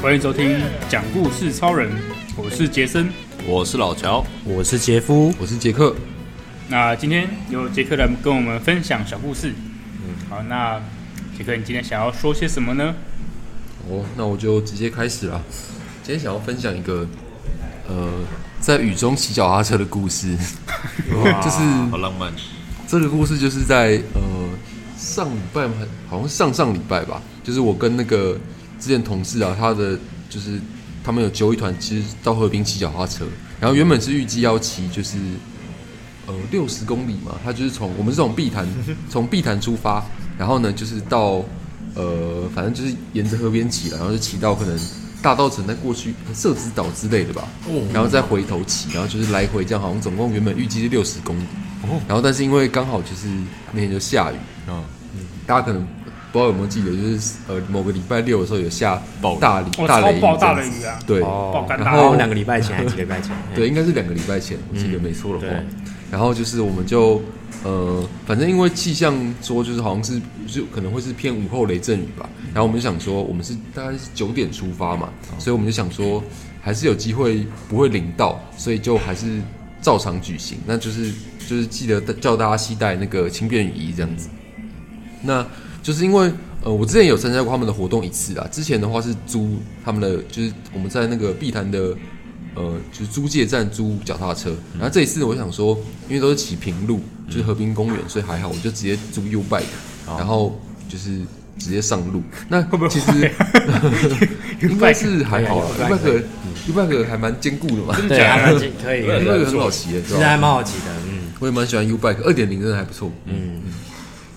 欢迎收听讲故事超人，我是杰森，我是老乔，我是杰夫，我是杰克。那今天由杰克来跟我们分享小故事。嗯，好，那杰克，你今天想要说些什么呢？哦，那我就直接开始了。今天想要分享一个，呃，在雨中骑脚踏车的故事，就是好浪漫。这个故事就是在呃上礼拜好像上上礼拜吧，就是我跟那个之前同事啊，他的就是他们有揪一团，其实到河滨骑脚踏车，然后原本是预计要骑就是呃六十公里嘛，他就是从我们是从碧潭 从碧潭出发，然后呢就是到。呃，反正就是沿着河边骑了，然后就骑到可能大道城再过去社子岛之类的吧，然后再回头骑，然后就是来回这样，好像总共原本预计是六十公里，然后但是因为刚好就是那天就下雨，嗯，大家可能不知道有没有记得，就是呃某个礼拜六的时候有下暴大雷大雷雨，暴大雷雨啊，对，然后两个礼拜前还是几个礼拜前？对，应该是两个礼拜前，我记得没错的话，然后就是我们就。呃，反正因为气象说就是好像是就可能会是偏午后雷阵雨吧，然后我们就想说我们是大概是九点出发嘛，所以我们就想说还是有机会不会淋到，所以就还是照常举行。那就是就是记得叫大家携带那个轻便雨衣这样子。那就是因为呃我之前有参加过他们的活动一次啊，之前的话是租他们的就是我们在那个碧潭的。呃，就是租借站租脚踏车，然后这一次我想说，因为都是骑平路，就是河滨公园，所以还好，我就直接租 U bike，然后就是直接上路。那其实 应该是还好啦，U bike U bike 还蛮坚固的嘛，对，还蛮可以，U bike 很好骑的，其实还蛮好骑的，嗯，我也蛮喜欢 U bike，二点零真的还不错，嗯。嗯。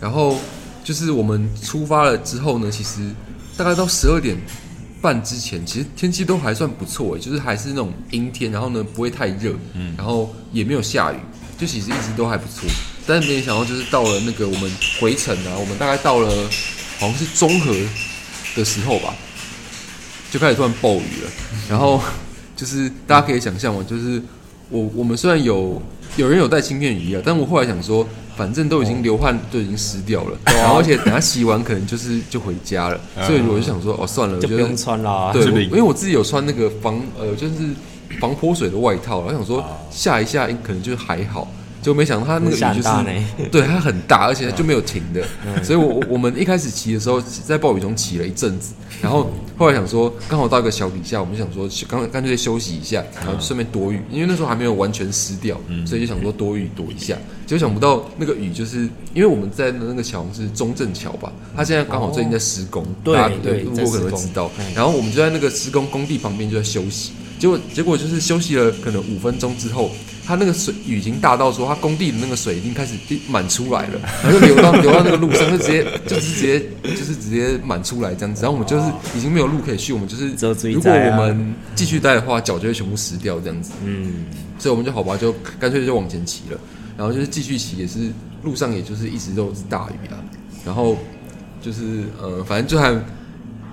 然后就是我们出发了之后呢，其实大概到十二点。半之前，其实天气都还算不错诶，就是还是那种阴天，然后呢不会太热，嗯，然后也没有下雨，就其实一直都还不错。但是没想到，就是到了那个我们回程啊，我们大概到了好像是中和的时候吧，就开始突然暴雨了。然后 就是大家可以想象嘛，就是我我们虽然有有人有带轻便雨衣啊，但我后来想说。反正都已经流汗，都已经湿掉了，然后而且等下洗完可能就是就回家了，所以我就想说，哦，算了，就不用穿啦。对，因为我自己有穿那个防呃，就是防泼水的外套，我想说下一下可能就还好。就没想到它那个雨就是，对，它很大，而且就没有停的，所以我我们一开始骑的时候在暴雨中骑了一阵子，然后后来想说刚好到一个小底下，我们就想说刚干脆休息一下，然后顺便躲雨，因为那时候还没有完全湿掉，所以就想说躲雨躲一下，结果想不到那个雨就是因为我们在的那个桥是中正桥吧，它现在刚好最近在施工，大家路过可能会知道，然后我们就在那个施工工地旁边就在休息，结果结果就是休息了可能五分钟之后。它那个水雨已经大到说，它工地的那个水已经开始满出来了，然后就流到流到那个路上，就直接 就是直接就是直接满出来这样子。然后我们就是已经没有路可以去，我们就是如果我们继续待的话，脚就会全部湿掉这样子。嗯，所以我们就好吧，就干脆就往前骑了。然后就是继续骑，也是路上也就是一直都是大雨啊。然后就是呃，反正就还。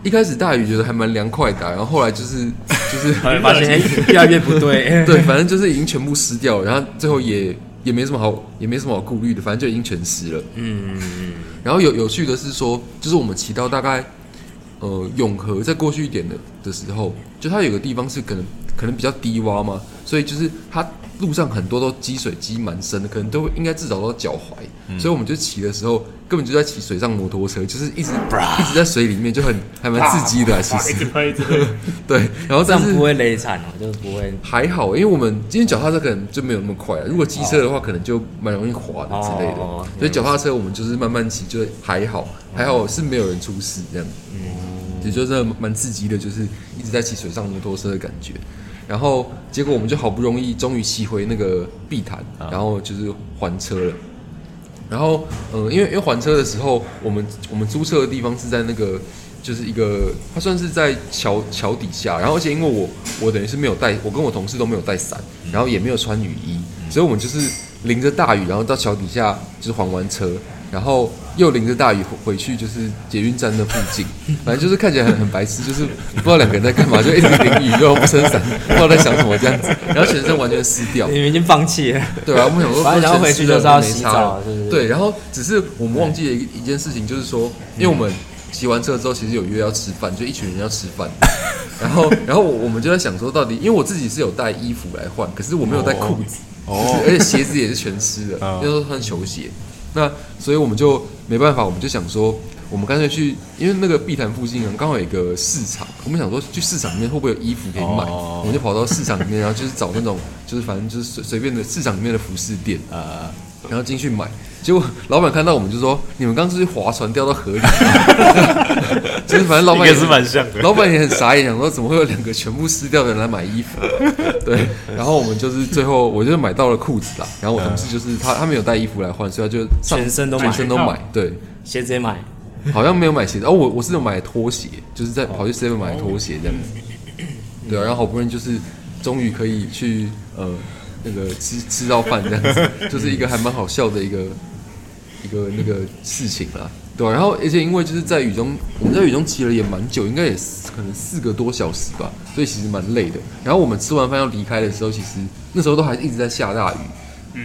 一开始大雨觉得还蛮凉快的，然后后来就是 就是发现 越来越不对，对，反正就是已经全部湿掉了，然后最后也也没什么好也没什么好顾虑的，反正就已经全湿了。嗯，然后有有趣的是说，就是我们骑到大概呃永和再过去一点的的时候，就它有个地方是可能可能比较低洼嘛，所以就是它。路上很多都积水积蛮深的，可能都应该至少到脚踝，嗯、所以我们就骑的时候根本就在骑水上摩托车，就是一直一直在水里面，就很还蛮刺激的，其实。对，然后这样不会累惨哦，就是不会。还好，因为我们今天脚踏车可能就没有那么快，如果机车的话，可能就蛮容易滑的之类的。哦、所以脚踏车我们就是慢慢骑，就还好，还好是没有人出事这样。嗯，也就是蛮刺激的，就是一直在骑水上摩托车的感觉。然后结果我们就好不容易终于骑回那个碧潭，然后就是还车了。然后嗯，因为因为还车的时候，我们我们租车的地方是在那个就是一个，它算是在桥桥底下。然后而且因为我我等于是没有带，我跟我同事都没有带伞，然后也没有穿雨衣，所以我们就是淋着大雨，然后到桥底下就是还完车。然后又淋着大雨回去，就是捷运站的附近，反正就是看起来很很白痴，就是 不知道两个人在干嘛，就一直淋雨又不撑伞，不知道在想什么这样子，然后全身完全湿掉，你们已经放弃了，对啊，我们想说，反正回去就是要洗澡，对，然后只是我们忘记了一一件事情，就是说，因为我们骑完车之后，其实有约要吃饭，就一群人要吃饭，然后然后我们就在想说，到底因为我自己是有带衣服来换，可是我没有带裤子。哦，而且鞋子也是全湿的，那时候穿球鞋，那所以我们就没办法，我们就想说，我们干脆去，因为那个碧潭附近啊刚好有一个市场，我们想说去市场里面会不会有衣服可以买，我们就跑到市场里面，然后就是找那种，就是反正就是随随便的市场里面的服饰店，呃，然后进去买。结果老板看到我们就说：“你们刚出去划船掉到河里。”其实反正老板也是蛮像的，老板也很傻眼，想说怎么会有两个全部湿掉的人来买衣服？对，然后我们就是最后我就买到了裤子啦。然后我同事就是他，他没有带衣服来换，所以他就全身都全身都买。对，鞋子也买，好像没有买鞋子哦。我我是有买拖鞋，就是在跑去 seven 买拖鞋这样子。对啊，然后好不容易就是终于可以去呃那个吃吃到饭这样子，就是一个还蛮好笑的一个。一个那个事情啦，对、啊、然后而且因为就是在雨中，我们在雨中骑了也蛮久，应该也可能四个多小时吧，所以其实蛮累的。然后我们吃完饭要离开的时候，其实那时候都还一直在下大雨。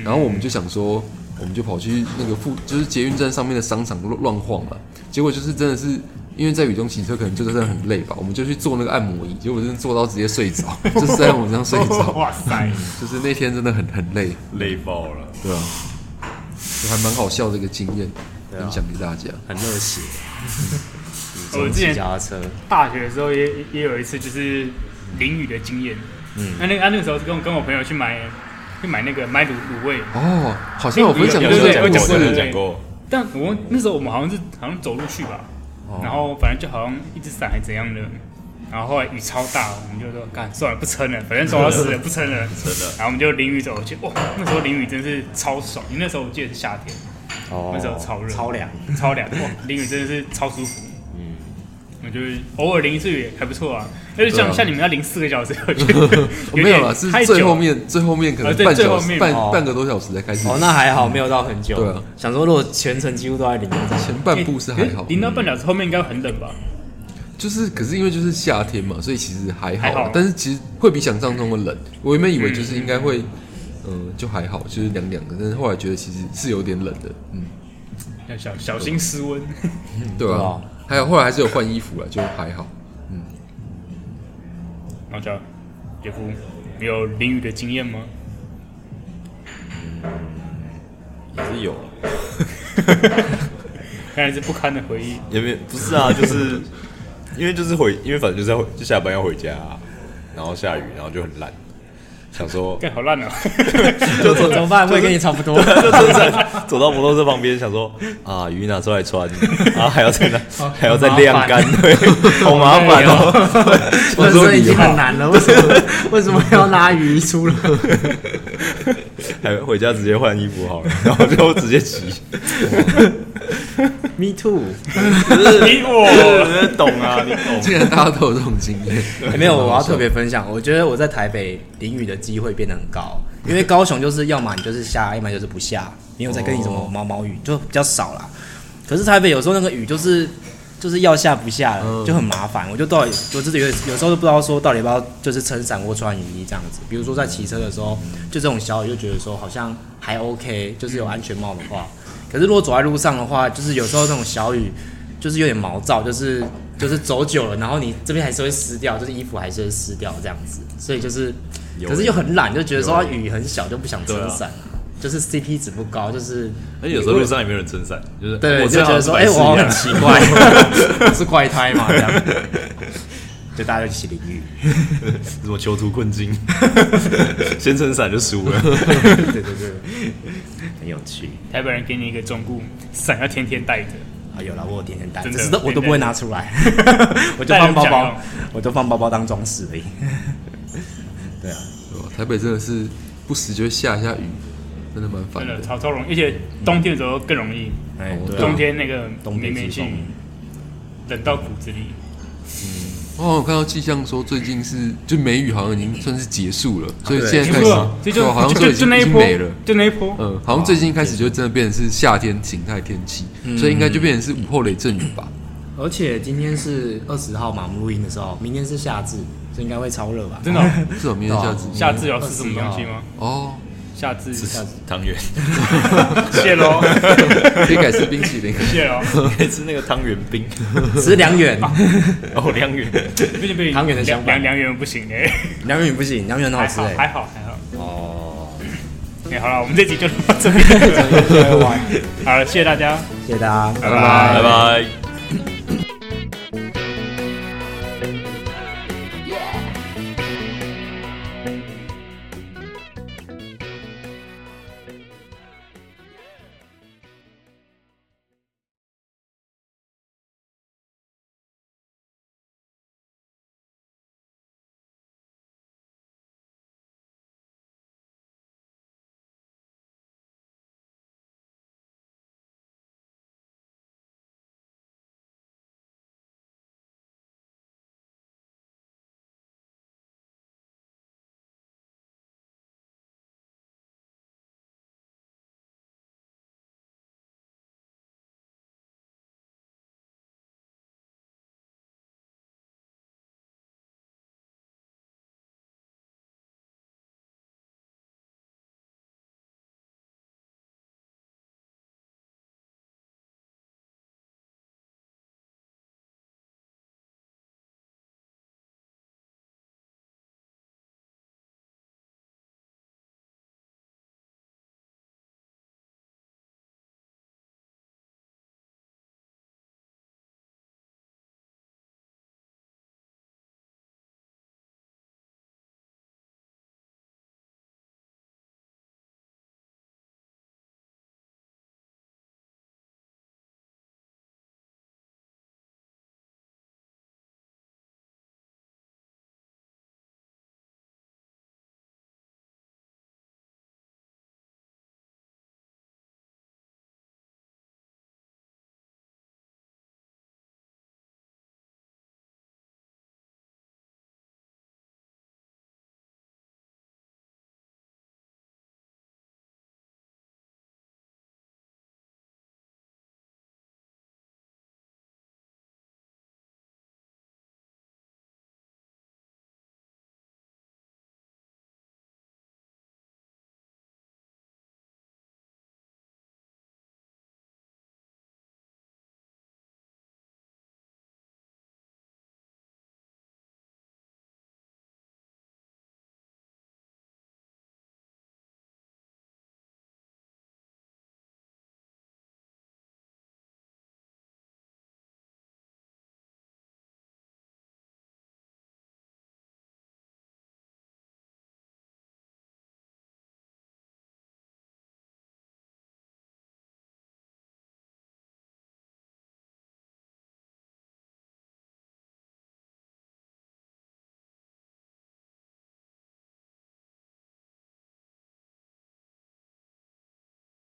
然后我们就想说，我们就跑去那个附，就是捷运站上面的商场乱乱晃嘛。结果就是真的是因为在雨中骑车，可能就是真的很累吧。我们就去坐那个按摩椅，结果真的坐到直接睡着，就是在我上睡着。哇塞！就是那天真的很很累，累爆了，对啊。还蛮好笑的一个经验，分享给大家，很热血。我之前大学的时候也也有一次就是淋雨的经验。嗯，那那个那个时候是跟我跟我朋友去买去买那个买卤卤味。哦，好像我分享过，对对对，讲过，讲过。但我那时候我们好像是好像走路去吧，然后反正就好像一只伞还怎样的。然后后来雨超大，我们就说干算了，不撑了，反正走到死了，不撑了，撑的。然后我们就淋雨走过去，哇，那时候淋雨真是超爽，因为那时候我记得是夏天，哦，那时候超热，超凉，超凉，哇，淋雨真的是超舒服。嗯，我觉得偶尔淋一次雨还不错啊。但是像像你们要淋四个小时，我觉得 没有了，是最后面最后面可能半小时半半个多小时才开始。哦，那还好，没有到很久。对啊，想说如果全程几乎都在淋，前半部是还好，淋到半小时后面应该很冷吧？就是，可是因为就是夏天嘛，所以其实还好，但是其实会比想象中的冷。我原本以为就是应该会，嗯、呃，就还好，就是凉凉的。但是后来觉得其实是有点冷的，嗯，要小小心失温，对啊，还有后来还是有换衣服了，就还好，嗯。老贾，杰夫，你有淋雨的经验吗？也是有，看来是不堪的回忆。也没不是啊，就是。因为就是回，因为反正就是要就下班要回家，啊，然后下雨，然后就很烂，想说，干好烂啊，就怎么办？会跟你差不多，就真的走到摩托车旁边，想说啊，雨拿出来穿，然后还要再拿，还要再晾干，对，好麻烦哦。我说已经很难了，为什么为什么要拿雨衣出来？还回家直接换衣服好了，然后就直接骑。Me too，你我懂啊，你懂。既然大家都有这种经验，没有，我要特别分享。我觉得我在台北淋雨的机会变得很高，因为高雄就是要么你就是下，要么就是不下，没有再跟你什么毛毛雨，就比较少啦。可是台北有时候那个雨就是就是要下不下了，就很麻烦。我就到底我自己有有时候都不知道说到底要不要就是撑伞或穿雨衣这样子。比如说在骑车的时候，就这种小雨就觉得说好像还 OK，就是有安全帽的话。可是如果走在路上的话，就是有时候那种小雨，就是有点毛躁，就是就是走久了，然后你这边还是会湿掉，就是衣服还是会湿掉这样子，所以就是，可是又很懒，就觉得说雨很小就不想撑伞，就是 CP 值不高，就是而且有时候路上也没有人撑伞，就是对，我就觉得说哎，我很奇怪，是怪胎嘛这样，就大家一起淋雨，什么囚徒困境，先撑伞就输了，对对对。很有趣，台北人给你一个忠告，伞要天天带着。啊。有了，我有天天带，只是我都不会拿出来，我就放包包，我就放包包当装饰而已。对啊，台北真的是不时就会下一下雨，真的蛮烦的，超超容易，而且冬天的时候更容易。哎，冬天那个冬天气，冷到骨子里，我好像看到气象说最近是就梅雨好像已经算是结束了，所以现在开始就好像就已经已经没了，就那一波，嗯，好像最近开始就真的变成是夏天形态天气，所以应该就变成是午后雷阵雨吧。而且今天是二十号嘛，我们录音的时候，明天是夏至，所以应该会超热吧？真的？是哦，明天夏至，夏至要吃什么东西吗？哦。夏至是汤圆，谢喽，可以改吃冰淇淋，谢喽，可以吃那个汤圆冰，吃凉圆，哦凉圆，不行不行，汤圆的相反，凉凉圆不行。哎，凉圆不行，凉圆很好吃哎，还好还好，哦，哎好了，我们 这集就到这边，好了，谢谢大家，谢谢大家，拜拜。拜拜。